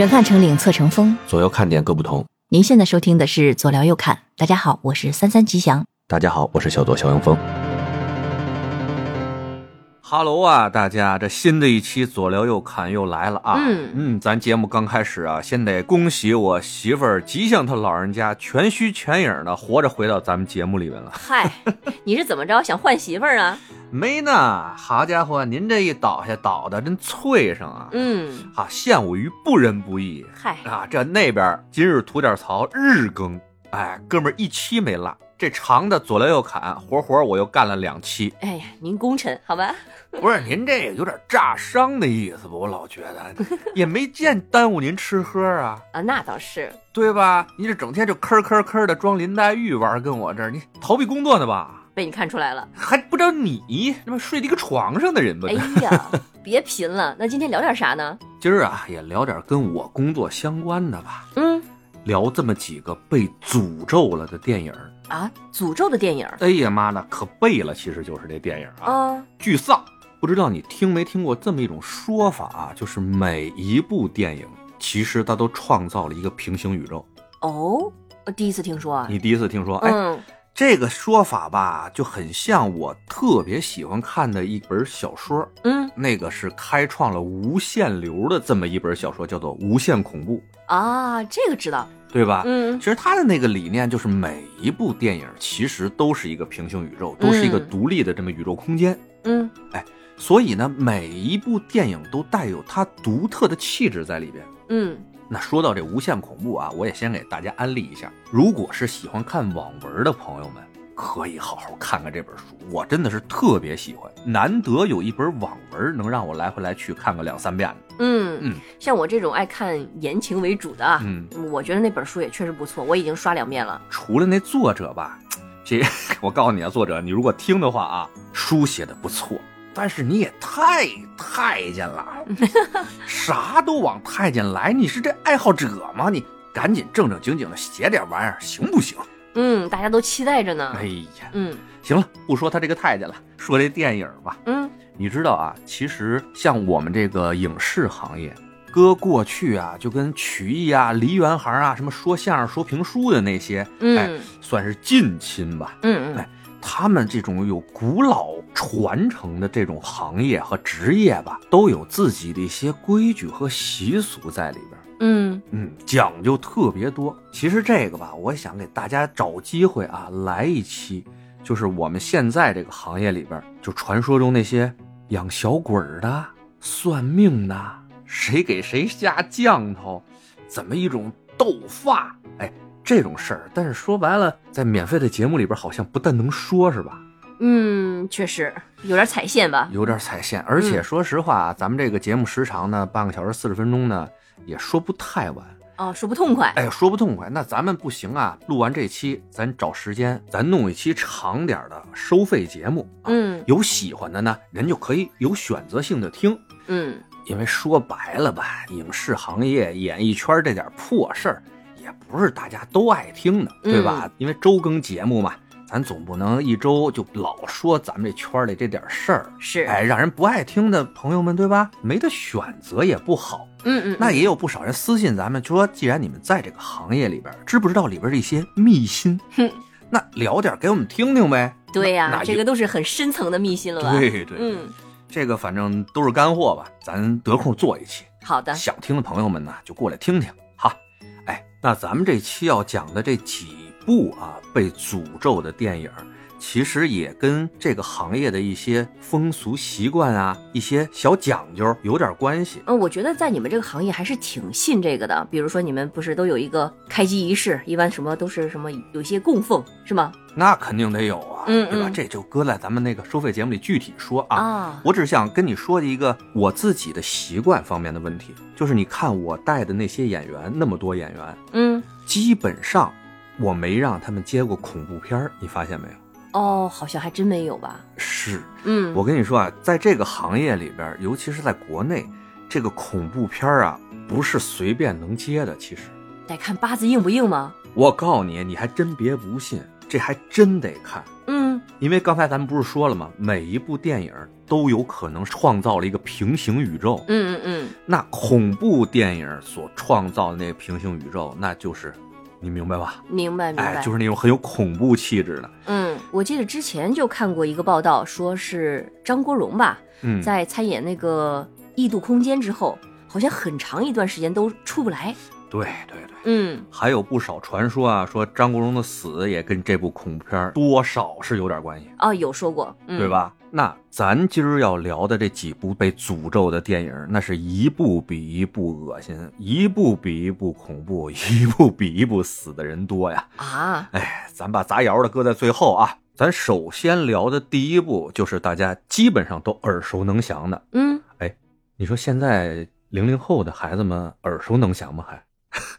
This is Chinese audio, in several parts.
远看成岭侧成峰，左右看点各不同。您现在收听的是左聊右看，大家好，我是三三吉祥。大家好，我是小左肖阳峰。哈喽啊，大家，这新的一期左聊右侃又来了啊！嗯嗯，咱节目刚开始啊，先得恭喜我媳妇儿吉祥她老人家全虚全影的活着回到咱们节目里面了。嗨，你是怎么着想换媳妇儿啊？没呢，好家伙，您这一倒下倒的真脆生啊！嗯，啊，陷我于不仁不义嗨，啊！这那边今日吐点槽，日更，哎，哥们儿一期没落。这长的左撩右砍，活活我又干了两期。哎呀，您功臣好吧？不是您这个有点炸伤的意思吧？我老觉得也没见耽误您吃喝啊，啊，那倒是。对吧？你这整天就吭吭吭的装林黛玉玩，跟我这儿你逃避工作呢吧？被你看出来了。还不知道你那么睡在一个床上的人吧？哎呀，别贫了。那今天聊点啥呢？今儿啊，也聊点跟我工作相关的吧。嗯，聊这么几个被诅咒了的电影。啊，诅咒的电影。哎呀妈的，可背了，其实就是这电影啊，啊，巨丧。不知道你听没听过这么一种说法啊？就是每一部电影其实它都创造了一个平行宇宙。哦，我第一次听说啊。你第一次听说？哎，嗯，这个说法吧，就很像我特别喜欢看的一本小说，嗯那个是开创了无限流的这么一本小说，叫做《无限恐怖》，啊，这个知道。对吧？嗯其实他的那个理念就是每一部电影其实都是一个平行宇宙，都是一个嗯独立的这么宇宙空间。嗯哎所以呢，每一部电影都带有它独特的气质在里边。嗯那说到这无限恐怖啊，我也先给大家安利一下，如果是喜欢看网文的朋友们，可以好好看看这本书，我真的是特别喜欢，难得有一本网文能让我来回来去看个两三遍的。嗯嗯，像我这种爱看言情为主的啊，嗯，我觉得那本书也确实不错，我已经刷两遍了。除了那作者吧，这 我告诉你啊，作者，你如果听的话啊，书写的不错，但是你也太太监了，啥都往太监来，你是这爱好者吗？你赶紧正正经经的写点玩意儿，行不行？嗯，大家都期待着呢。哎呀，嗯行了，不说他这个太监了，说这电影吧。嗯你知道啊，其实像我们这个影视行业，搁过去啊，就跟曲艺啊、梨园行啊、什么说相声、说评书的那些，哎，嗯算是近亲吧。嗯嗯哎他们这种有古老传承的这种行业和职业吧，都有自己的一些规矩和习俗在里边。嗯嗯，讲究特别多。其实这个吧，我想给大家找机会啊，来一期，就是我们现在这个行业里边，就传说中那些养小鬼儿的、算命的，谁给谁下降头，怎么一种斗法，哎，这种事儿。但是说白了，在免费的节目里边，好像不但能说，是吧？嗯，确实有点踩线吧。有点踩线。而且说实话，咱们这个节目时长呢，半个小时四十分钟呢，也说不太完。哦，说不痛快。哎，说不痛快，那咱们不行啊！录完这期，咱找时间，咱弄一期长点的收费节目。啊、嗯有喜欢的呢，人就可以有选择性的听。嗯因为说白了吧，影视行业、演艺圈这点破事儿，也不是大家都爱听的，对吧？因为周更节目嘛，咱总不能一周就老说咱们这圈里这点事儿，是。哎，让人不爱听的朋友们，对吧？没得选择也不好。嗯嗯，那也有不少人私信咱们，就说既然你们在这个行业里边，知不知道里边这些秘辛？哼，那聊点给我们听听呗。对呀、这个都是很深层的秘辛了吧？对对，嗯，这个反正都是干货吧，咱得空做一期，好的。想听的朋友们呢就过来听听。好，哎，那咱们这期要讲的这几部啊被诅咒的电影。其实也跟这个行业的一些风俗习惯啊、一些小讲究有点关系。嗯，我觉得在你们这个行业还是挺信这个的。比如说，你们不是都有一个开机仪式，一般什么都是什么有一些供奉，是吗？那肯定得有啊，嗯对吧？嗯这就搁在咱们那个收费节目里具体说啊。啊，我只想跟你说一个我自己的习惯方面的问题，就是你看我带的那些演员，那么多演员，嗯，基本上我没让他们接过恐怖片儿，你发现没有？哦，好像还真没有吧？是嗯，我跟你说啊，在这个行业里边，尤其是在国内，这个恐怖片儿啊，不是随便能接的。其实，得看八字硬不硬吗？我告诉你，你还真别不信，这还真得看。嗯，因为刚才咱们不是说了吗？每一部电影都有可能创造了一个平行宇宙。嗯嗯嗯，那恐怖电影所创造的那个平行宇宙，那就是你明白吧？明白明白。哎，就是那种很有恐怖气质的。嗯，我记得之前就看过一个报道，说是张国荣吧，嗯，在参演那个《异度空间》之后，好像很长一段时间都出不来。对对对，嗯，还有不少传说啊，说张国荣的死也跟这部恐怖片多少是有点关系啊，有说过，嗯、对？吧？那咱今儿要聊的这几部被诅咒的电影，那是一部比一部恶心，一部比一部恐怖，一部比一部死的人多呀。啊，哎，咱把砸窑的搁在最后啊。咱首先聊的第一部就是大家基本上都耳熟能详的。嗯，哎你说现在零零后的孩子们耳熟能详吗？还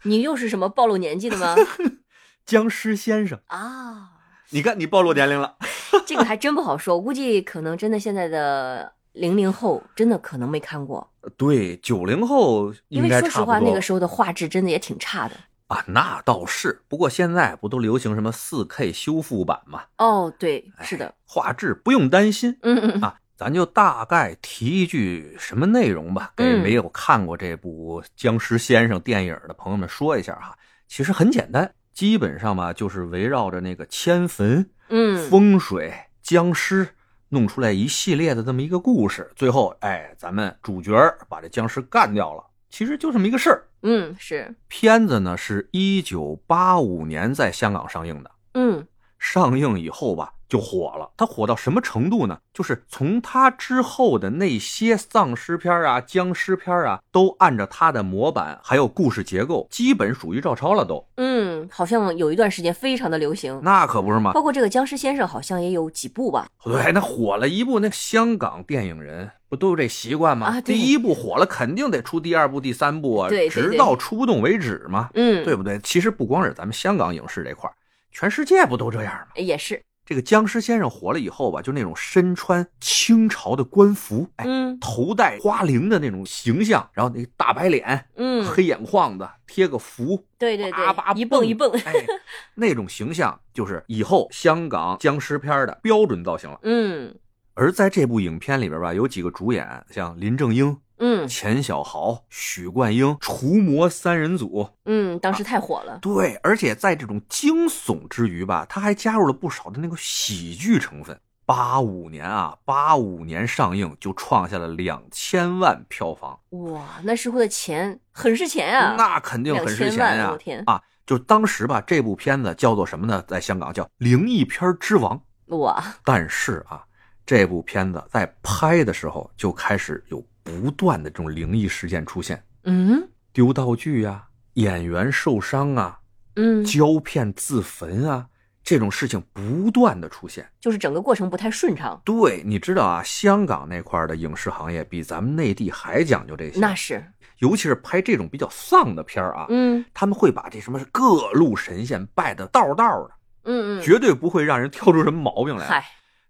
你又是什么暴露年纪的吗？僵尸先生，啊，你看你暴露年龄了。这个还真不好说，我估计可能真的现在的零零后真的可能没看过，对，九零后应因为说实话，该差不多那个时候的画质真的也挺差的。啊，那倒是。不过现在不都流行什么四 K 修复版吗？哦，对，是的，画质不用担心嗯嗯嗯，啊。咱就大概提一句什么内容吧，给嗯没有看过这部《僵尸先生》电影的朋友们说一下哈。其实很简单，基本上吧，就是围绕着那个迁坟、嗯，风水、僵尸弄出来一系列的这么一个故事。最后，哎，咱们主角把这僵尸干掉了，其实就这么一个事儿。嗯是，片子呢是一九八五年在香港上映的，嗯。上映以后吧就火了。他火到什么程度呢？就是从他之后的那些丧尸片啊、僵尸片啊，都按照他的模板还有故事结构，基本属于照抄了都。嗯，好像有一段时间非常的流行，那可不是嘛。包括这个僵尸先生好像也有几部吧。对，那火了一部，那香港电影人不都有这习惯吗？啊第一部火了，肯定得出第二部、第三部啊，对对对直到出不动为止嘛，嗯，对不对？其实不光是咱们香港影视这块儿全世界不都这样吗？也是，这个僵尸先生火了以后吧，就那种身穿清朝的官服，哎，嗯头戴花翎的那种形象，然后那大白脸，嗯，黑眼眶子，贴个符，对对叭叭对，一蹦一蹦，哎，那种形象就是以后香港僵尸片的标准造型了。嗯而在这部影片里边吧，有几个主演，像林正英、嗯钱小豪、许冠英，除魔三人组。嗯，当时太火了。对，而且在这种惊悚之余吧，他还加入了不少的那个喜剧成分。八五年啊，八五年上映就创下了两千万票房，哇，那时候的钱很是钱啊！那肯定很是钱呀、啊！就当时吧，这部片子叫做什么呢？在香港叫《灵异片之王》。哇，但是啊，这部片子在拍的时候就开始有不断的这种灵异事件出现，嗯丢道具呀、演员受伤啊、嗯，胶片自焚啊，这种事情不断的出现。就是整个过程不太顺畅。对，你知道啊，香港那块儿的影视行业比咱们内地还讲究这些，那是，尤其是拍这种比较丧的片儿啊，嗯他们会把这什么各路神仙拜的道道的，嗯嗯，绝对不会让人挑出什么毛病来。嗨，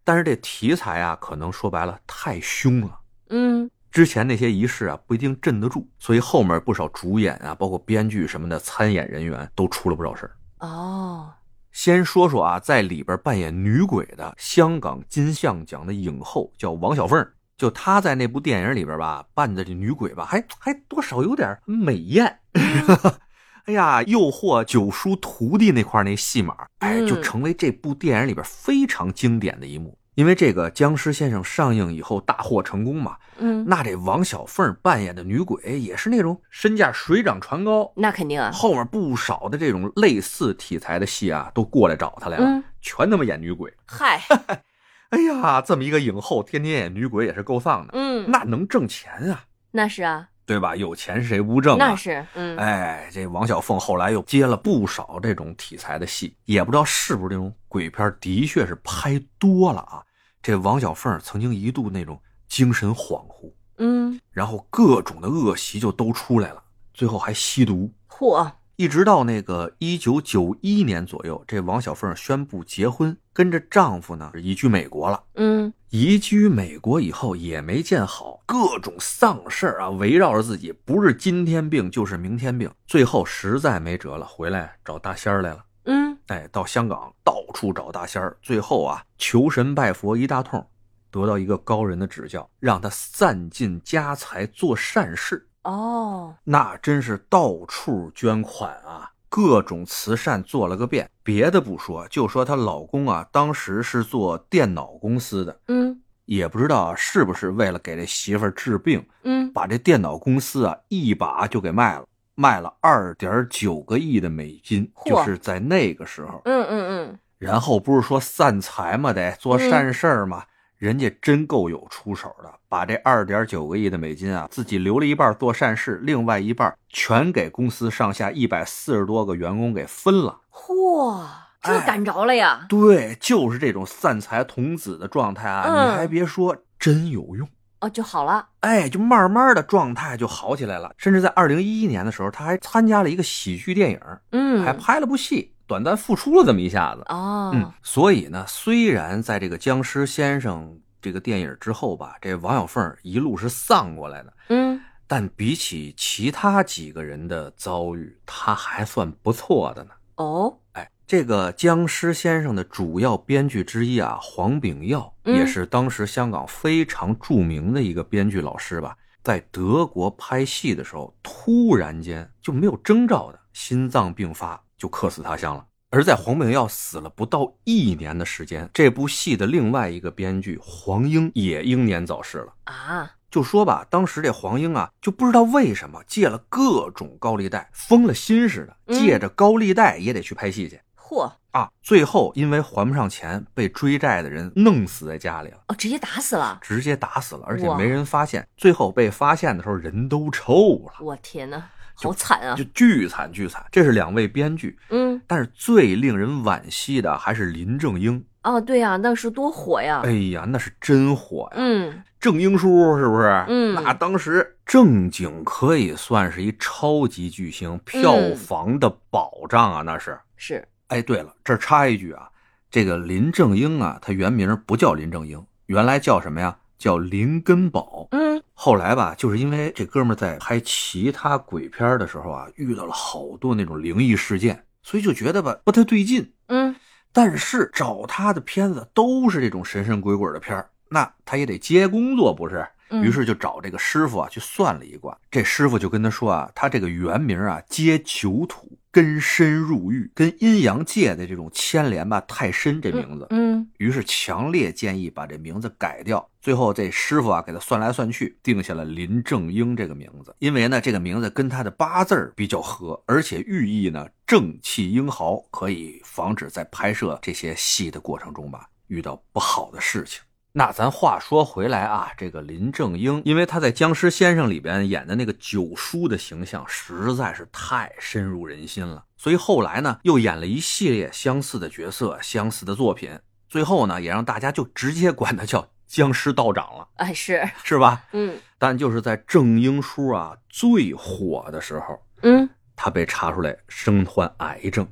但是这题材啊，可能说白了太凶了。嗯之前那些仪式啊不一定镇得住，所以后面不少主演啊，包括编剧什么的参演人员都出了不少事儿。哦，先说说啊，在里边扮演女鬼的香港金像奖的影后叫王小凤，就她在那部电影里边吧扮的这女鬼吧，还还多少有点美艳。哎呀，诱惑九叔徒弟那块那戏码，哎，嗯就成为这部电影里边非常经典的一幕。因为这个《僵尸先生》上映以后大获成功嘛，嗯，那这王小凤扮演的女鬼也是那种身价水涨船高，那肯定啊。后面不少的这种类似题材的戏啊，都过来找她来了，嗯，全他妈演女鬼。嗨，哎呀，这么一个影后，天天演女鬼也是够丧的，嗯，那能挣钱啊，那是啊，对吧？有钱谁不挣啊？那是，嗯，哎，这王小凤后来又接了不少这种题材的戏，也不知道是不是这种鬼片，的确是拍多了啊。这王小凤曾经一度那种精神恍惚，嗯，然后各种的恶习就都出来了，最后还吸毒。嚯，一直到那个一九九一年左右，这王小凤宣布结婚，跟着丈夫呢移居美国了。嗯，移居美国以后也没见好，各种丧事儿啊围绕着自己，不是今天病就是明天病，最后实在没辙了，回来找大仙儿来了。嗯，哎，到香港到处找大仙儿，最后啊求神拜佛一大通，得到一个高人的指教，让他散尽家财做善事。哦，那真是到处捐款啊，各种慈善做了个遍。别的不说，就说她老公啊，当时是做电脑公司的，嗯也不知道是不是为了给这媳妇儿治病，嗯，把这电脑公司啊一把就给卖了，卖了二点九个亿的美金，就是在那个时候。嗯嗯嗯然后不是说散财嘛，得做善事儿嘛，人家真够有出手的，把这二点九个亿的美金啊，自己留了一半做善事，另外一半全给公司上下一百四十多个员工给分了。嚯，这哎赶着了呀！对，就是这种散财童子的状态啊，嗯你还别说，真有用。哦，就好了。哎，就慢慢的状态就好起来了，甚至在二零一一年的时候，他还参加了一个喜剧电影，嗯，还拍了部戏，短暂复出了这么一下子。哦，嗯，所以呢，虽然在这个僵尸先生这个电影之后吧，这王小凤一路是丧过来的，嗯。但比起其他几个人的遭遇，他还算不错的呢。哦，哎，这个僵尸先生的主要编剧之一啊，黄炳耀嗯。也是当时香港非常著名的一个编剧老师吧，在德国拍戏的时候，突然间就没有征兆的心脏病发，就客死他乡了。而在黄炳耀死了不到一年的时间，这部戏的另外一个编剧黄英也英年早逝了。啊，就说吧，当时这黄英啊，就不知道为什么借了各种高利贷，疯了心似的，嗯借着高利贷也得去拍戏去。嚯，啊，最后因为还不上钱，被追债的人弄死在家里了，哦，直接打死了！直接打死了，而且没人发现。最后被发现的时候，人都臭了，我天哪，好惨啊就！巨惨巨惨。这是两位编剧，嗯，但是最令人惋惜的还是林正英。哦，对呀，那是多火呀！哎呀，那是真火呀！嗯正英叔是不是？嗯那当时正经可以算是一超级巨星，票房的保障啊，那是。是，哎，对了，这儿插一句啊，这个林正英啊，他原名不叫林正英，原来叫什么呀？叫林根宝。嗯后来吧，就是因为这哥们在拍其他鬼片的时候啊，遇到了好多那种灵异事件，所以就觉得吧不太对劲。嗯但是找他的片子都是这种神神鬼鬼的片儿那他也得接工作不是？嗯，于是就找这个师傅啊去算了一卦，这师傅就跟他说啊，他这个原名啊接囚土，根深入狱，跟阴阳界的这种牵连吧太深，这名字。嗯于是强烈建议把这名字改掉。最后这师傅啊给他算来算去，定下了林正英这个名字，因为呢这个名字跟他的八字儿比较合，而且寓意呢正气英豪，可以防止在拍摄这些戏的过程中吧遇到不好的事情。那咱话说回来啊，这个林正英，因为他在《僵尸先生》里边演的那个九叔的形象实在是太深入人心了，所以后来呢又演了一系列相似的角色、相似的作品，最后呢也让大家就直接管他叫僵尸道长了，哎是，是吧？嗯但就是在正英叔啊最火的时候，嗯他被查出来身患癌症，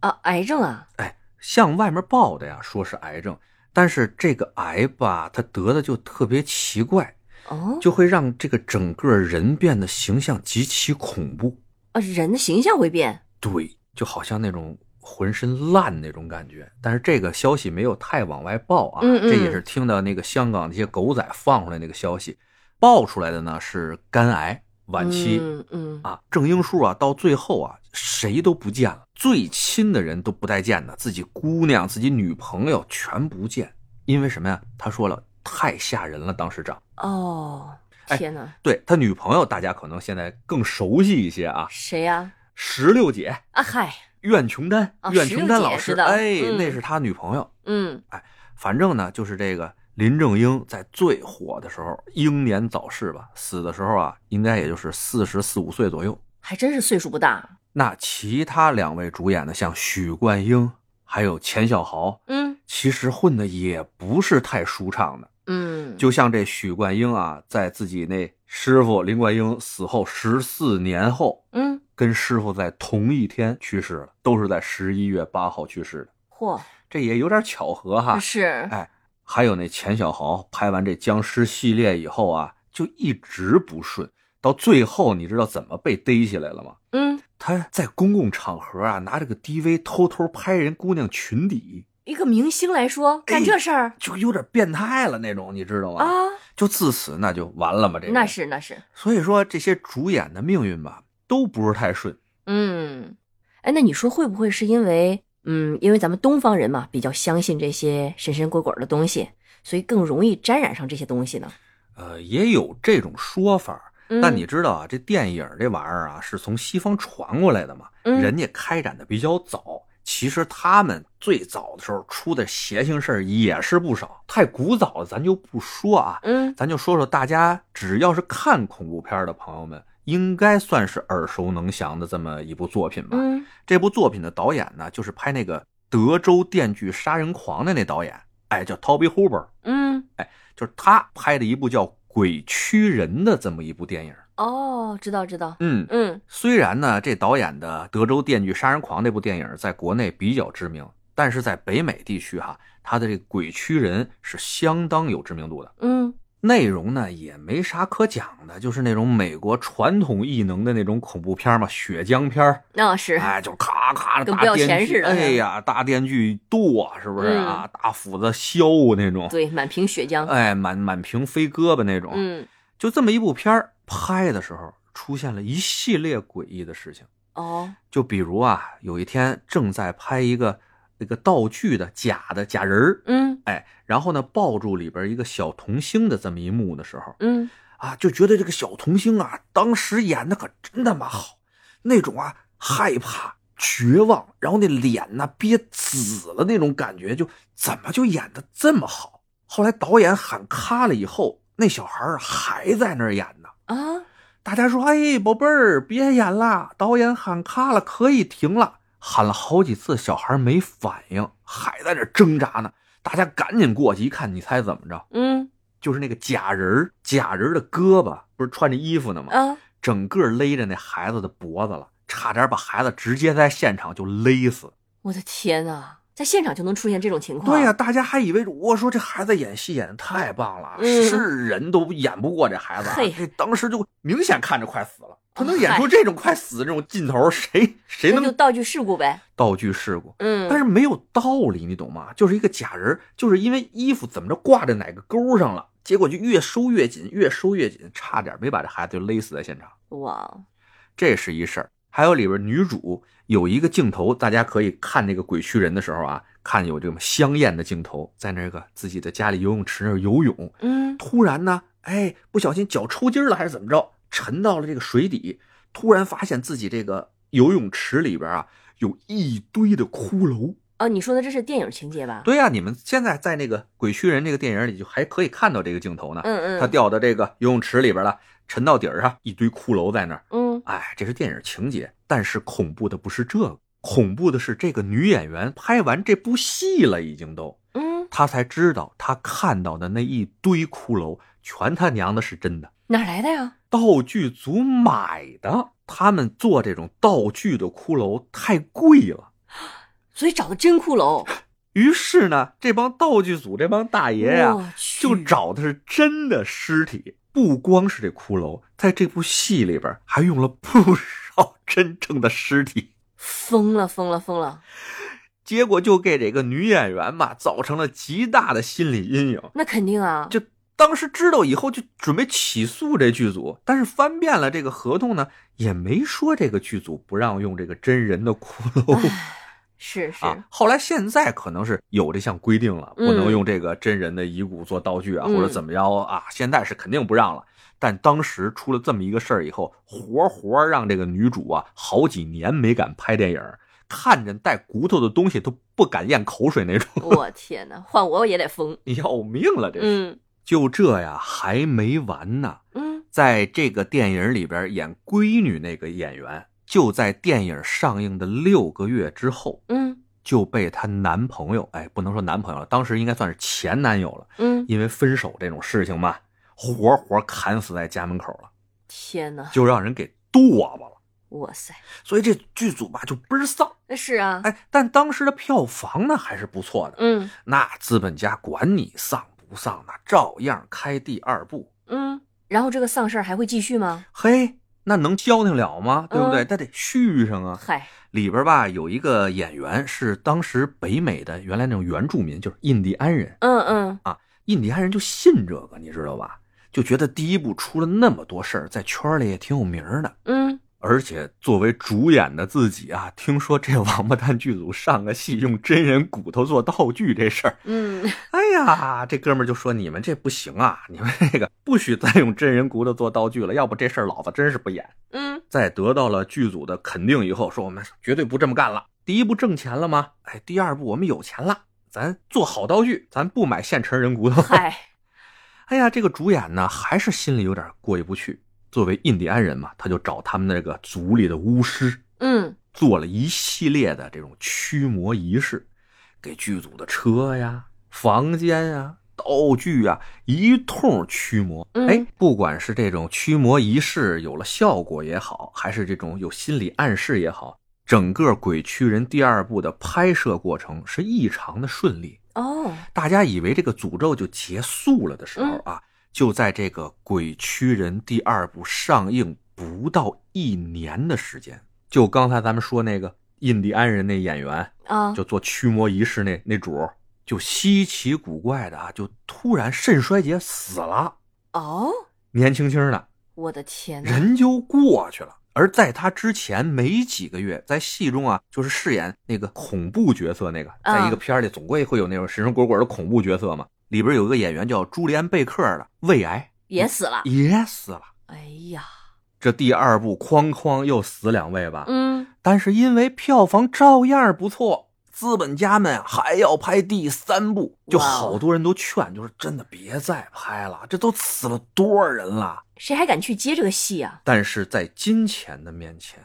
啊，癌症啊，哎，向外面报的呀说是癌症，但是这个癌吧，他得的就特别奇怪。哦，就会让这个整个人变得形象极其恐怖。啊人的形象会变，对，就好像那种浑身烂那种感觉。但是这个消息没有太往外报啊，嗯嗯这也是听到那个香港那些狗仔放出来那个消息，爆出来的呢是肝癌晚期。嗯嗯啊，郑英叔啊，到最后啊，谁都不见了，最亲的人都不待见的，自己姑娘、自己女朋友全不见，因为什么呀？他说了，太吓人了，当时长。哦，哎天哪，对他女朋友，大家可能现在更熟悉一些啊，谁呀？石榴姐啊嗨，苑琼丹，啊苑琼丹老师，哎，嗯那是他女朋友。嗯哎反正呢，就是这个林正英在最火的时候英年早逝吧，死的时候啊，应该也就是四十四五岁左右。还真是岁数不大，那其他两位主演的，像许冠英还有钱小豪，嗯其实混的也不是太舒畅的。嗯，就像这许冠英啊，在自己那师傅林冠英死后十四年后，嗯跟师傅在同一天去世了，都是在十一月八号去世的，嚯，这也有点巧合哈。是，哎，还有那钱小豪拍完这僵尸系列以后啊，就一直不顺，到最后你知道怎么被逮起来了吗？嗯他在公共场合啊，拿这个 DV 偷偷拍人姑娘裙底，一个明星来说干这事儿就有点变态了那种，你知道吗？啊，就自此那就完了嘛，这个那是那是，所以说这些主演的命运吧，都不是太顺。嗯，哎，那你说会不会是因为，嗯，因为咱们东方人嘛，比较相信这些神神鬼鬼的东西，所以更容易沾染上这些东西呢？呃，也有这种说法，嗯但你知道啊，这电影这玩意儿啊，是从西方传过来的嘛，嗯人家开展的比较早。其实他们最早的时候出的邪性事儿也是不少，太古早的咱就不说啊，嗯咱就说说大家只要是看恐怖片的朋友们，应该算是耳熟能详的这么一部作品吧。嗯。这部作品的导演呢，就是拍那个《德州电锯杀人狂》的那导演，哎，叫 Toby Hooper，嗯，就是他拍的一部叫《鬼驱人》的这么一部电影。哦，知道知道，嗯，嗯。虽然呢，这导演的《德州电锯杀人狂》那部电影在国内比较知名，但是在北美地区哈，他的这个《鬼驱人》是相当有知名度的。嗯内容呢也没啥可讲的，就是那种美国传统异能的那种恐怖片嘛，血浆片儿。那是，哎，就咔咔的大电锯，似的哎呀，大电锯剁，是不是啊？大斧子削那种，对，满屏血浆，哎，满满屏飞胳膊那种。嗯，就这么一部片儿拍的时候，出现了一系列诡异的事情。哦，就比如啊，有一天正在拍一个那个道具的假的假人儿，嗯哎，然后呢抱住里边一个小童星的这么一幕的时候，嗯，啊，就觉得这个小童星啊，当时演的可真他妈好，那种啊害怕、绝望，然后那脸呐憋紫了那种感觉，就怎么就演的这么好？后来导演喊咔了以后，那小孩儿还在那儿演呢。啊，大家说：“哎，宝贝儿，别演了，导演喊咔了，可以停了。”喊了好几次，小孩没反应，还在那挣扎呢。大家赶紧过去一看，你猜怎么着？嗯就是那个假人假人的胳膊不是穿着衣服呢吗？啊，整个勒着那孩子的脖子了，差点把孩子直接在现场就勒死。我的天呐，在现场就能出现这种情况？对呀、大家还以为我说这孩子演戏演的太棒了，嗯是人都演不过这孩子啊。嘿这当时就明显看着快死了，他能演出这种快死的这种劲头，谁 谁能就道具事故呗。道具事故？嗯，但是没有道理，你懂吗？就是一个假人，就是因为衣服怎么着挂在哪个钩上了，结果就越收越紧，越收越紧，差点没把这孩子就勒死在现场。哇，这是一事儿。还有里边女主有一个镜头，大家可以看那个鬼驱人的时候啊，看有这么香艳的镜头，在那个自己的家里游泳池那游泳，嗯突然呢，哎，不小心脚抽筋了还是怎么着，沉到了这个水底，突然发现自己这个游泳池里边啊有一堆的骷髅。哦，你说的这是电影情节吧？对呀、你们现在在那个鬼驱人这个电影里就还可以看到这个镜头呢。嗯嗯，他掉到这个游泳池里边了，沉到底儿上，一堆骷髅在那儿。嗯哎，这是电影情节，但是恐怖的不是这个，恐怖的是这个女演员拍完这部戏了，已经都，嗯，她才知道她看到的那一堆骷髅全他娘的是真的，哪来的呀？道具组买的。他们做这种道具的骷髅太贵了，所以找的真骷髅。于是呢，这帮道具组这帮大爷呀、就找的是真的尸体，不光是这骷髅，在这部戏里边还用了不少真正的尸体。疯了疯了疯了！结果就给这个女演员嘛造成了极大的心理阴影。那肯定啊，就当时知道以后，就准备起诉这剧组，但是翻遍了这个合同呢，也没说这个剧组不让用这个真人的骷髅 是是，啊。后来现在可能是有这项规定了，嗯不能用这个真人的遗骨做道具啊，嗯或者怎么着啊。现在是肯定不让了。但当时出了这么一个事儿以后，活活让这个女主啊好几年没敢拍电影，看着带骨头的东西都不敢咽口水那种，我天哪，换我也得疯。要命了！这是、嗯就这呀，还没完呢。嗯，在这个电影里边演闺女那个演员，就在电影上映的六个月之后，嗯。就被她男朋友，哎，不能说男朋友了，当时应该算是前男友了，嗯，因为分手这种事情嘛，活活砍死在家门口了，天哪，就让人给剁吧了。哇塞，所以这剧组吧就倍儿丧，那是啊，哎，但当时的票房呢还是不错的，嗯。那资本家管你丧不丧，呢照样开第二部。嗯，然后这个丧事儿还会继续吗？嘿，那能消停了吗？对不对？嗯那得续上啊。嗨，里边吧有一个演员是当时北美的原来那种原住民，就是印第安人。嗯嗯啊，印第安人就信这个，你知道吧？就觉得第一部出了那么多事儿，在圈里也挺有名的。嗯，而且作为主演的自己啊，听说这王八蛋剧组上个戏用真人骨头做道具这事儿，嗯，哎呀，这哥们儿就说你们这不行啊，你们这个不许再用真人骨头做道具了，要不这事儿老子真是不演。嗯，在得到了剧组的肯定以后，说我们绝对不这么干了。第一步挣钱了吗？哎，第二步我们有钱了，咱做好道具，咱不买现成人骨头。嗨，哎呀，这个主演呢，还是心里有点过意不去。作为印第安人嘛，他就找他们那个族里的巫师，嗯，做了一系列的这种驱魔仪式，给剧组的车呀、房间呀、道具呀一通驱魔。嗯哎，不管是这种驱魔仪式有了效果也好，还是这种有心理暗示也好，整个《鬼驱人》第二部的拍摄过程是异常的顺利。哦，大家以为这个诅咒就结束了的时候啊，就在这个《鬼驱人》第二部上映不到一年的时间，就刚才咱们说那个印第安人那演员，啊，就做驱魔仪式那那主，就稀奇古怪的啊，就突然肾衰竭死了，哦，年轻轻的。我的天，人就过去了。而在他之前没几个月，在戏中啊，就是饰演那个恐怖角色那个，啊。在一个片儿里总归会有那种神神鬼鬼的恐怖角色嘛。里边有一个演员叫朱利安贝克的，胃癌也死了，也死了。哎呀，这第二部哐哐又死两位吧，嗯，但是因为票房照样不错，资本家们还要拍第三部，就好多人都劝，就是真的别再拍了，这都死了多少人了。谁还敢去接这个戏啊？但是在金钱的面前，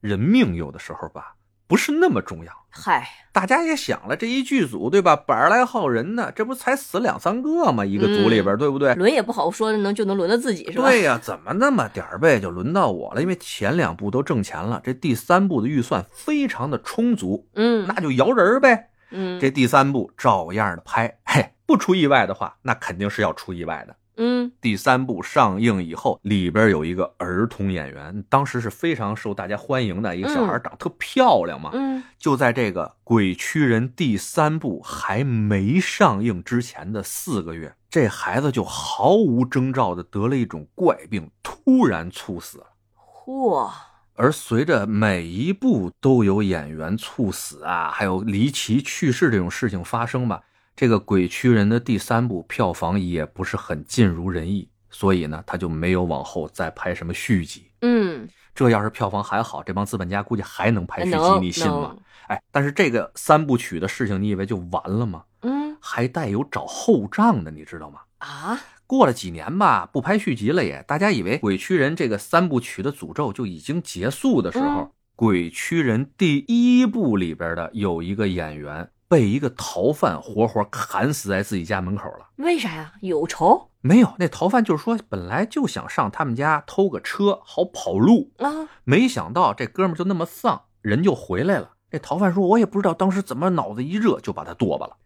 人命有的时候吧不是那么重要。嗨，大家也想了，这一剧组对吧，百来号人呢，这不才死两三个吗？一个组里边，对不对？轮也不好说，能就能轮到自己是吧？对呀、怎么那么点儿背就轮到我了？因为前两部都挣钱了，这第三部的预算非常的充足，嗯，那就摇人呗。嗯，这第三部照样的拍，嘿，不出意外的话，那肯定是要出意外的。嗯第三部上映以后，里边有一个儿童演员，当时是非常受大家欢迎的一个小孩，嗯长特漂亮嘛。嗯，就在这个《鬼驱人》第三部还没上映之前的四个月，这孩子就毫无征兆的得了一种怪病，突然猝死了。嚯，而随着每一部都有演员猝死啊，还有离奇去世这种事情发生吧，这个《鬼驱人》的第三部票房也不是很尽如人意，所以呢，他就没有往后再拍什么续集。嗯，这要是票房还好，这帮资本家估计还能拍续集，你信吗能？哎，但是这个三部曲的事情，你以为就完了吗？嗯还带有找后账的，你知道吗？啊，过了几年吧，不拍续集了也。大家以为《鬼驱人》这个三部曲的诅咒就已经结束的时候，嗯鬼驱人》第一部里边的有一个演员被一个逃犯活活砍死在自己家门口了。为啥呀？有仇没有，那逃犯就是说，本来就想上他们家偷个车，好跑路，啊？没想到这哥们就那么丧，人就回来了。这逃犯说：“我也不知道当时怎么脑子一热就把他剁吧了。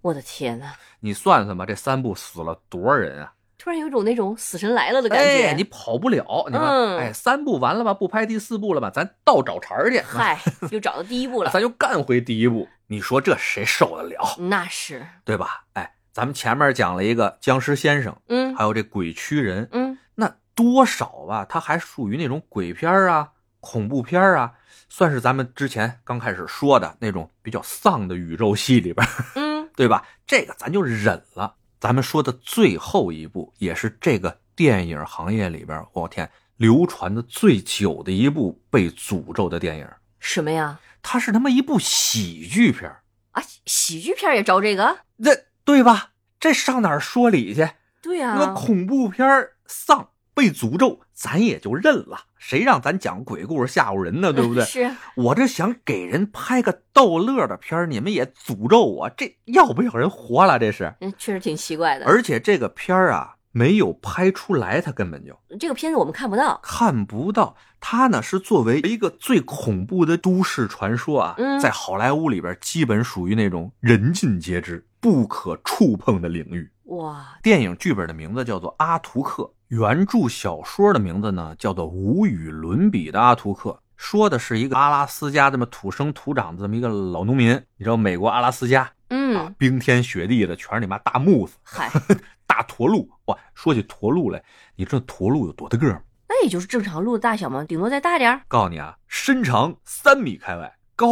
我的天呐，”你算算吧，这三步死了多少人啊？突然有种那种死神来了的感觉。哎，你跑不了，你看，嗯哎，三部完了吧，不拍第四部了吧，咱倒找茬去，嗨，又找到第一步 了。咱就干回第一部。你说这谁受得了，那是，对吧？哎，咱们前面讲了一个僵尸先生，嗯还有这鬼驱人，嗯那多少吧，它还属于那种鬼片啊、恐怖片啊，算是咱们之前刚开始说的那种比较丧的宇宙戏里边，嗯，对吧？这个咱就忍了。咱们说的最后一部，也是这个电影行业里边儿，我天，流传的最久的一部被诅咒的电影，什么呀？它是他妈一部喜剧片儿啊，喜剧片也招这个？这对吧？这上哪儿说理去？对呀、那恐怖片儿丧被诅咒，咱也就认了。谁让咱讲鬼故事吓唬人呢？对不对？是，我这想给人拍个逗乐的片儿，你们也诅咒我，这要不要人活了？这是。嗯，确实挺奇怪的。而且这个片儿啊，没有拍出来，他根本就这个片子我们看不到。看不到。它呢是作为一个最恐怖的都市传说啊，嗯在好莱坞里边基本属于那种人尽皆知、不可触碰的领域。哇，电影剧本的名字叫做《阿图克》，原著小说的名字呢叫做《无与伦比的阿图克》，说的是一个阿拉斯加这么土生土长的这么一个老农民。你知道美国阿拉斯加啊嗯，，冰天雪地的，全是你妈大木子、嗨，大 驼鹿。哇，说起驼鹿来，你知道驼鹿有多大个儿吗？那也就是正常鹿的大小嘛，顶多再大点儿。告诉你啊，身长三米开外，高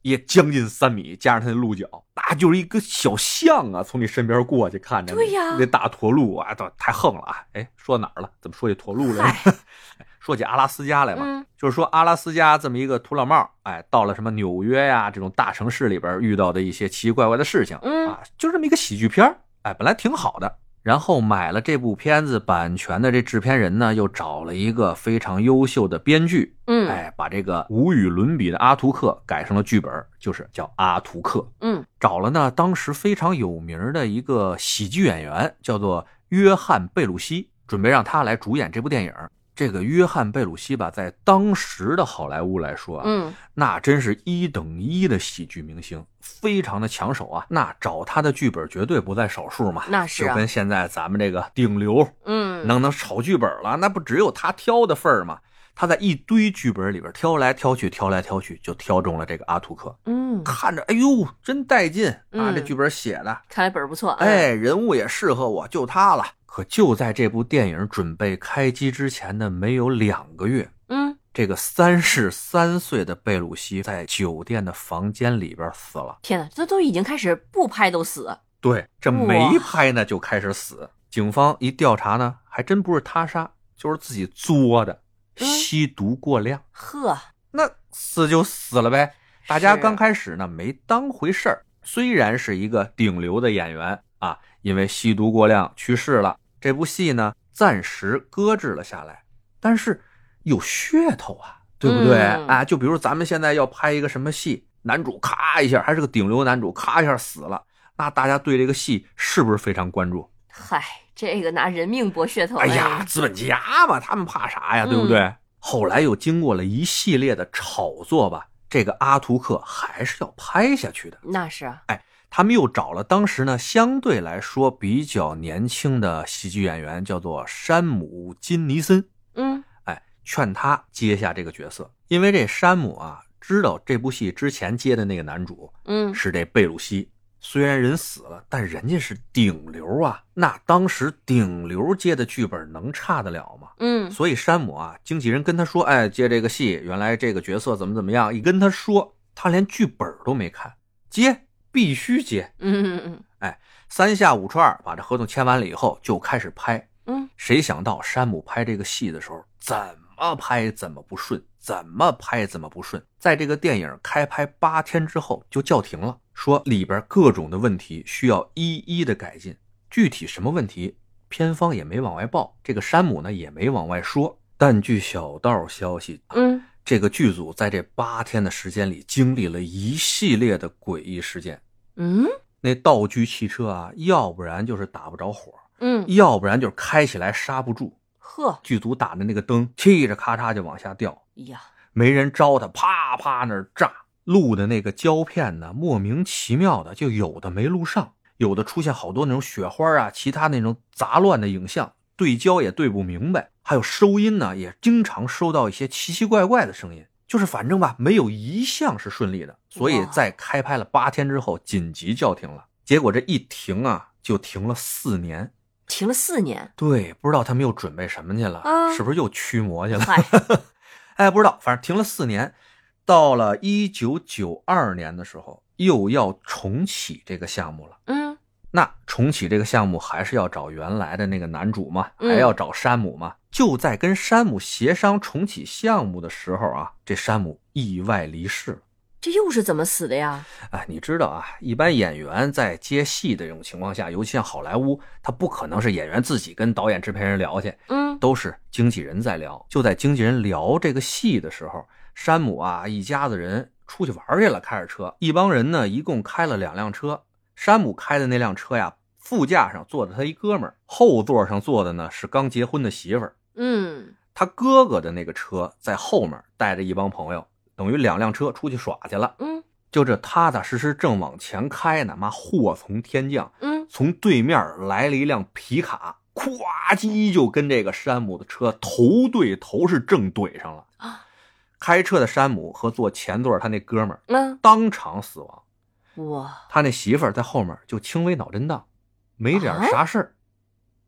也将近三米，加上它的鹿角，那就是一个小象啊，从你身边过去，看着你对呀那大驼鹿啊，都太横了啊！哎，说到哪儿了？怎么说起驼鹿来了？说起阿拉斯加来了，嗯就是说阿拉斯加这么一个土老帽，哎，到了什么纽约呀、这种大城市里边遇到的一些奇奇怪怪的事情，嗯啊，就这么一个喜剧片儿哎，本来挺好的。然后买了这部片子版权的这制片人呢，又找了一个非常优秀的编剧，嗯哎，把这个无与伦比的阿图克改成了剧本，就是叫阿图克。嗯找了呢当时非常有名的一个喜剧演员，叫做约翰贝鲁西，准备让他来主演这部电影。这个约翰贝鲁西吧，在当时的好莱坞来说啊，嗯，那真是一等一的喜剧明星，非常的抢手啊。那找他的剧本绝对不在少数嘛。那是啊就跟现在咱们这个顶流嗯，能能炒剧本了，那不只有他挑的份儿吗？他在一堆剧本里边挑来挑去，挑来挑去，就挑中了这个阿图克。嗯，看着，哎呦，真带劲啊！嗯这剧本写的，看来本儿不错。嗯，哎，人物也适合我，就他了。可就在这部电影准备开机之前的没有两个月，嗯，这个三十三岁的贝鲁西在酒店的房间里边死了。天哪，这都已经开始不拍都死。对，这没拍呢就开始死。警方一调查呢，还真不是他杀，就是自己作的，嗯吸毒过量。呵，那死就死了呗。大家刚开始呢没当回事儿，虽然是一个顶流的演员啊，因为吸毒过量去世了，这部戏呢暂时搁置了下来，但是有噱头啊，对不对？嗯啊，就比如咱们现在要拍一个什么戏，男主咔一下还是个顶流男主，咔一下死了，那大家对这个戏是不是非常关注？嗨，这个拿人命搏噱头。哎呀，，资本家嘛，他们怕啥呀？对不对？后来又经过了一系列的炒作吧，这个阿图克还是要拍下去的。那是啊。他们又找了当时呢相对来说比较年轻的喜剧演员，叫做山姆金尼森，嗯哎，劝他接下这个角色，因为这山姆啊知道这部戏之前接的那个男主嗯是这贝鲁西。虽然人死了，但人家是顶流啊！那当时顶流接的剧本能差得了吗？嗯所以山姆啊，经纪人跟他说：“哎，接这个戏，原来这个角色怎么怎么样。”一跟他说，他连剧本都没看，接必须接。嗯嗯三下五除二把这合同签完了以后，就开始拍。嗯谁想到山姆拍这个戏的时候，怎么拍怎么不顺，怎么拍怎么不顺。在这个电影开拍八天之后就叫停了，说里边各种的问题需要一一的改进。具体什么问题，片方也没往外报，这个山姆呢也没往外说。但据小道消息，嗯这个剧组在这八天的时间里，经历了一系列的诡异事件。嗯那道具汽车啊，要不然就是打不着火，嗯，要不然就是开起来刹不住。呵，剧组打的那个灯，气着咔嚓就往下掉，呀，没人招他，啪啪那儿炸。录的那个胶片呢，莫名其妙的就有的没录上，有的出现好多那种雪花啊，其他那种杂乱的影像，对焦也对不明白。还有收音呢，也经常收到一些奇奇怪怪的声音，就是反正吧，没有一项是顺利的。所以在开拍了八天之后，紧急叫停了。结果这一停啊，就停了四年。停了四年。对，不知道他们又准备什么去了，啊是不是又驱魔去了？嗨，哎，不知道，反正停了四年。到了一九九二年的时候，又要重启这个项目了。嗯那重启这个项目还是要找原来的那个男主嘛，嗯还要找山姆嘛。就在跟山姆协商重启项目的时候啊，这山姆意外离世了。这又是怎么死的呀？哎，你知道啊，一般演员在接戏的这种情况下，尤其像好莱坞，他不可能是演员自己跟导演、制片人聊去，嗯都是经纪人在聊。就在经纪人聊这个戏的时候，山姆啊一家子人出去玩去了，开着车，一帮人呢一共开了两辆车。山姆开的那辆车呀，副驾上坐着他一哥们儿，后座上坐的呢是刚结婚的媳妇儿。嗯他哥哥的那个车在后面带着一帮朋友，等于两辆车出去耍去了。嗯。就这踏踏实实正往前开呢，妈祸从天降，嗯，从对面来了一辆皮卡，咵叽就跟这个山姆的车头对头是正怼上了。啊！开车的山姆和坐前座他那哥们儿嗯，当场死亡，哇，他那媳妇儿在后面就轻微脑震荡，没点啊。啥事儿。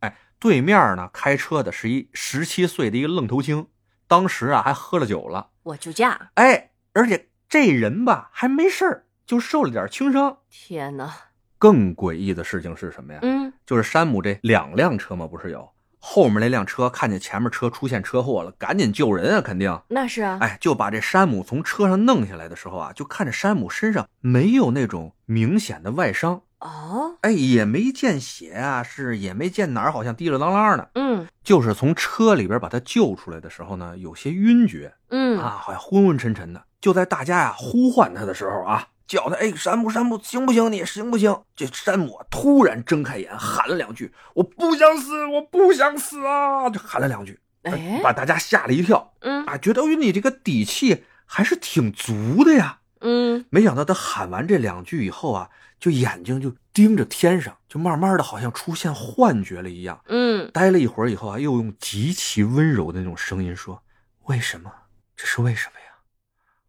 哎，对面呢开车的是一十七岁的一个愣头青，当时啊还喝了酒了，我酒驾！哎，而且这人吧还没事儿，就受了点轻伤。天哪！更诡异的事情是什么呀？嗯，就是山姆这两辆车嘛，不是有后面那辆车看见前面车出现车祸了，赶紧救人啊，肯定。那是啊。哎，就把这山姆从车上弄下来的时候啊，就看着山姆身上没有那种明显的外伤，哦，哎，也没见血啊，是也没见哪儿好像滴了当啷的，嗯就是从车里边把他救出来的时候呢，有些晕厥嗯啊，好像昏昏沉沉的。就在大家呀呼唤他的时候啊，叫他，哎，山姆，山姆，行不行？你行不行？这山姆啊突然睁开眼，喊了两句：“我不想死，我不想死啊！”就喊了两句，哎把大家吓了一跳嗯啊，觉得，哎，你这个底气还是挺足的呀。嗯，没想到他喊完这两句以后啊，就眼睛就盯着天上，就慢慢的好像出现幻觉了一样。嗯，待了一会儿以后啊，又用极其温柔的那种声音说：“为什么？这是为什么呀？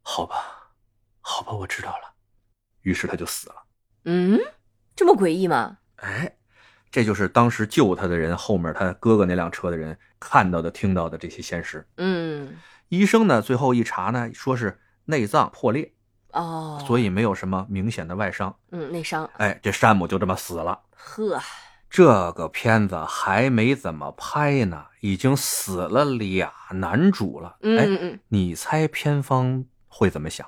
好吧，好吧，我知道了。”于是他就死了。嗯，这么诡异吗？哎，这就是当时救他的人后面他哥哥那辆车的人看到的、听到的这些现实。嗯，医生呢，最后一查呢，说是内脏破裂，哦，所以没有什么明显的外伤。嗯，内伤，哎，这山姆就这么死了。呵，这个片子还没怎么拍呢，已经死了俩男主了。哎，嗯嗯嗯，你猜片方会怎么想？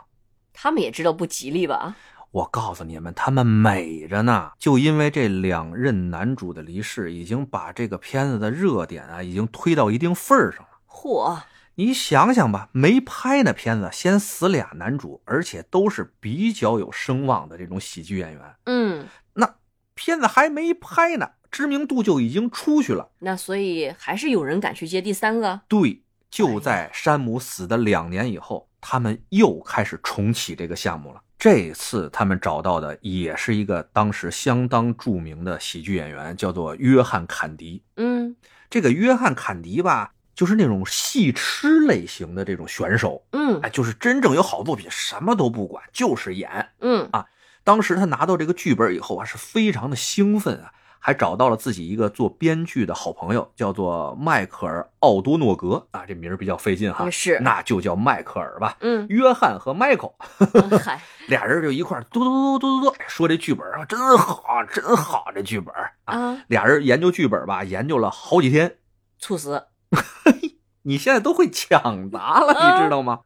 他们也知道不吉利吧？我告诉你们，他们美着呢。就因为这两任男主的离世，已经把这个片子的热点啊，已经推到一定份儿上了。嚯，你想想吧，没拍那片子，先死俩男主，而且都是比较有声望的这种喜剧演员。嗯，那片子还没拍呢，知名度就已经出去了。那所以还是有人敢去接第三个？对，就在山姆死的两年以后，他们又开始重启这个项目了。这次他们找到的也是一个当时相当著名的喜剧演员，叫做约翰·坎迪。嗯这个约翰·坎迪吧，就是那种戏痴类型的这种选手，嗯哎，就是真正有好作品，什么都不管，就是演。嗯啊当时他拿到这个剧本以后啊，是非常的兴奋啊，还找到了自己一个做编剧的好朋友，叫做迈克尔·奥多诺格啊，这名儿比较费劲哈，是那就叫迈克尔吧。嗯，约翰和迈克，嗯嗨，俩人就一块儿嘟嘟嘟嘟嘟嘟说这剧本啊，真好，真好，这剧本啊。啊，俩人研究剧本吧，研究了好几天。猝死，你现在都会抢答了，啊你知道吗？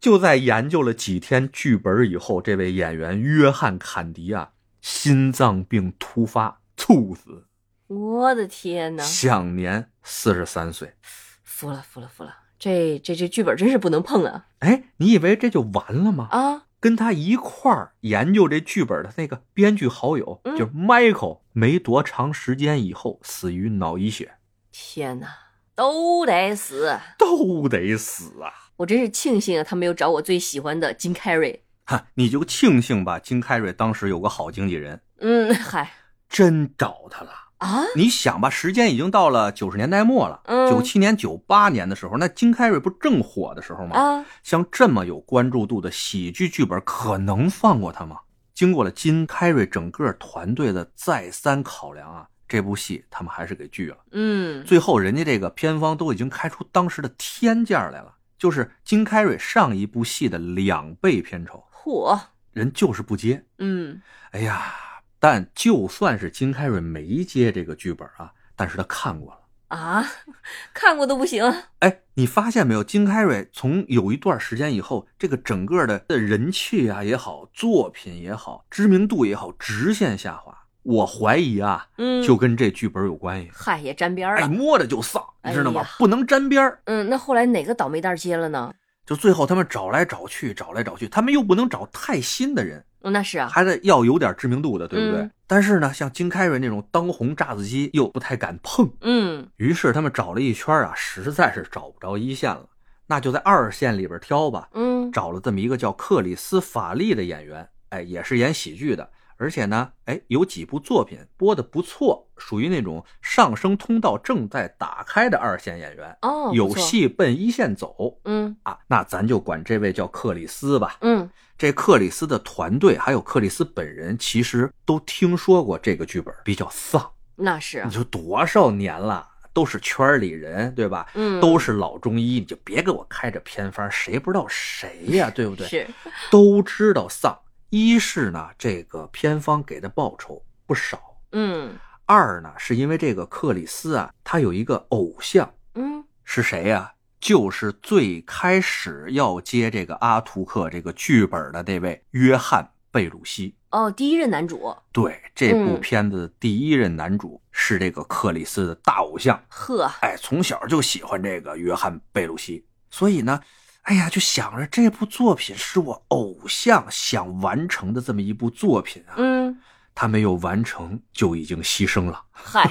就在研究了几天剧本以后，这位演员约翰·坎迪啊，心脏病突发猝死，我的天哪！享年四十三岁。服了服了服了，这这这剧本真是不能碰啊！哎，你以为这就完了吗？啊，跟他一块儿研究这剧本的那个编剧好友，嗯就是 Michael，没多长时间以后死于脑溢血，天哪，都得死！都得死啊！我真是庆幸啊，他没有找我最喜欢的金凯瑞。哈，你就庆幸吧，金凯瑞当时有个好经纪人，嗯，嗨真找他了。啊，你想吧，时间已经到了九十年代末了，嗯九七年、九八年的时候，那金凯瑞不正火的时候吗？啊，像这么有关注度的喜剧剧本，可能放过他吗？经过了金凯瑞整个团队的再三考量啊，这部戏他们还是给拒了。嗯，最后，人家这个片方都已经开出当时的天价来了，就是金凯瑞上一部戏的两倍片酬，嚯，人就是不接。嗯哎呀，但就算是金凯瑞没接这个剧本啊，但是他看过了。啊，看过都不行。哎，你发现没有？金凯瑞从有一段时间以后，这个整个的的人气啊也好，作品也好，知名度也好，直线下滑。我怀疑啊，嗯，就跟这剧本有关系。嗨也沾边儿哎，摸着就丧，你知道吗？哎不能沾边儿。嗯，那后来哪个倒霉蛋接了呢？就最后他们找来找去，找来找去，他们又不能找太新的人，哦，那是啊，还得要有点知名度的，对不对？嗯但是呢，像金凯瑞那种当红炸子鸡又不太敢碰，嗯于是他们找了一圈啊，实在是找不着一线了，那就在二线里边挑吧。嗯找了这么一个叫克里斯·法利的演员，哎，也是演喜剧的，而且呢，哎，有几部作品播的不错，属于那种上升通道正在打开的二线演员，哦，有，戏奔一线走嗯啊。那咱就管这位叫克里斯吧。嗯，这克里斯的团队还有克里斯本人，其实都听说过这个剧本比较丧。那是啊你，说多少年了，都是圈里人，对吧？嗯，都是老中医，你就别给我开这偏方，谁不知道谁呀、对不对？是，都知道丧。一是呢，这个片方给的报酬不少；嗯。二呢，是因为这个克里斯啊，他有一个偶像。嗯。是谁呀、就是最开始要接这个阿图克这个剧本的那位约翰贝鲁西。哦，第一任男主，对，这部嗯片子的第一任男主是这个克里斯的大偶像。呵，哎，从小就喜欢这个约翰贝鲁西，所以呢，哎呀，就想着这部作品是我偶像想完成的这么一部作品啊，嗯，他没有完成就已经牺牲了。嗨，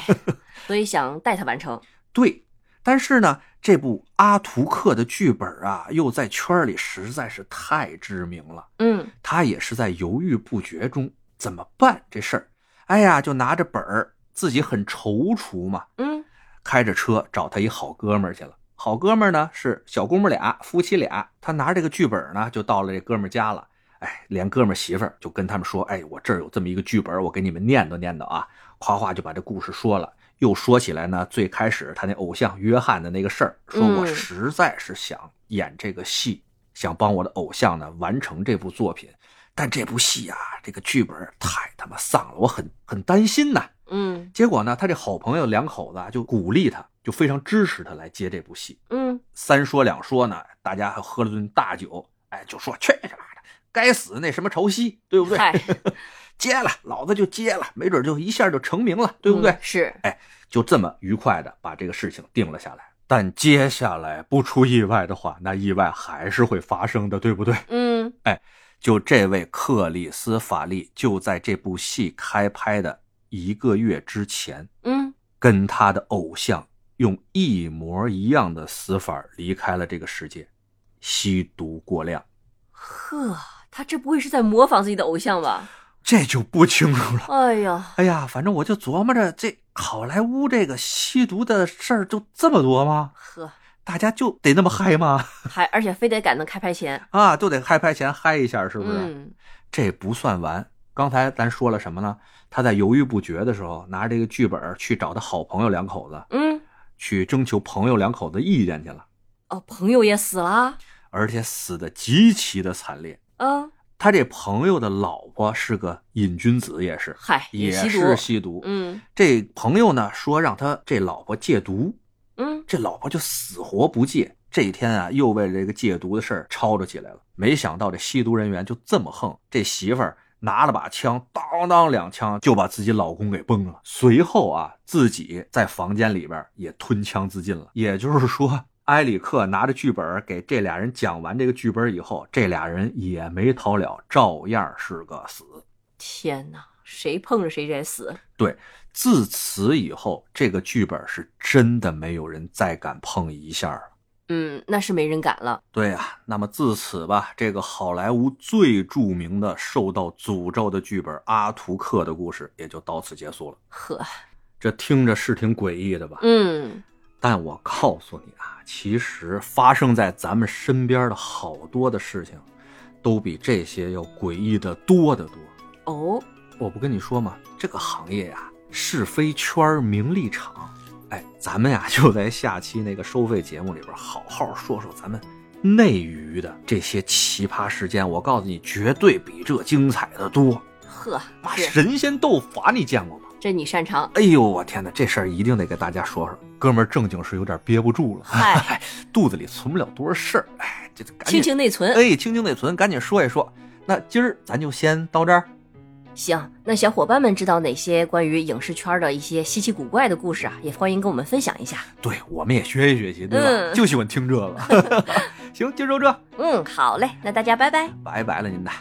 所以想带他完成，对，但是呢，这部阿图克的剧本啊，又在圈里实在是太知名了，嗯他也是在犹豫不决中怎么办这事儿。哎呀，就拿着本儿，自己很踌躇嘛，嗯开着车找他一好哥们儿去了。好哥们儿呢是小姑母俩，夫妻俩。他拿着这个剧本呢，就到了这哥们儿家了。哎，连哥们儿媳妇儿就跟他们说：“哎，我这儿有这么一个剧本，我给你们念叨念叨啊。”夸夸就把这故事说了。又说起来呢，最开始他那偶像约翰的那个事儿，说我嗯实在是想演这个戏，想帮我的偶像呢完成这部作品。但这部戏啊，这个剧本太他妈丧了，我很很担心呐。嗯结果呢，他这好朋友两口子啊就鼓励他，就非常支持他来接这部戏。嗯，三说两说呢，大家还喝了顿大酒，哎，就说去他妈的，该死那什么潮汐，对不对？嗨，接了，老子就接了，没准就一下就成名了，对不对？嗯是，就这么愉快的把这个事情定了下来。但接下来不出意外的话，那意外还是会发生的，对不对？嗯哎就这位克里斯·法利，就在这部戏开拍的一个月之前，嗯，跟他的偶像用一模一样的死法离开了这个世界，吸毒过量。呵，他这不会是在模仿自己的偶像吧？这就不清楚了。哎呀，哎呀，反正我就琢磨着，这好莱坞这个吸毒的事儿就这么多吗？呵，大家就得那么嗨吗？还而且非得赶到开拍前，啊，就得开拍前嗨一下，是不是？嗯这不算完。刚才咱说了什么呢？他在犹豫不决的时候，拿着这个剧本去找他好朋友两口子，嗯，去征求朋友两口子意见去了，哦，朋友也死了，而且死的极其的惨烈。嗯，他这朋友的老婆是个瘾君子，也是，嗨，也是，吸毒。嗯这朋友呢说让他这老婆戒毒，嗯，这老婆就死活不戒。这一天啊，又为了这个戒毒的事儿吵吵起来了。没想到这吸毒人员就这么横，这媳妇儿拿了把枪，当当两枪就把自己老公给崩了。随后啊，自己在房间里边也吞枪自尽了。也就是说，埃里克拿着剧本给这俩人讲完这个剧本以后，这俩人也没逃了，照样是个死。天哪，谁碰着谁该死，对，自此以后，这个剧本是真的没有人再敢碰一下了。嗯，那是没人敢了，对呀、那么自此吧，这个好莱坞最著名的受到诅咒的剧本《阿图克》的故事也就到此结束了。呵，这听着是挺诡异的吧？嗯，但我告诉你啊，其实发生在咱们身边的好多的事情，都比这些要诡异的多得多。哦，我不跟你说吗？这个行业呀，是非圈儿名利场。哎，咱们呀 就在下期那个收费节目里边好好说说咱们内娱的这些奇葩事件。我告诉你，绝对比这精彩的多。呵，妈，神仙斗法你见过吗？这你擅长，哎呦，我天哪，这事儿一定得给大家说说。哥们儿正经是有点憋不住了，嗨，肚子里存不了多少事儿。哎，这赶紧清清内存。哎，清清内存，赶紧说一说。那今儿咱就先到这儿。行，那小伙伴们知道哪些关于影视圈的一些稀奇古怪的故事啊？也欢迎跟我们分享一下。对，我们也学习学习，对吧？嗯就喜欢听这个。行，今儿就这，嗯，好嘞，那大家拜拜。拜拜了您的。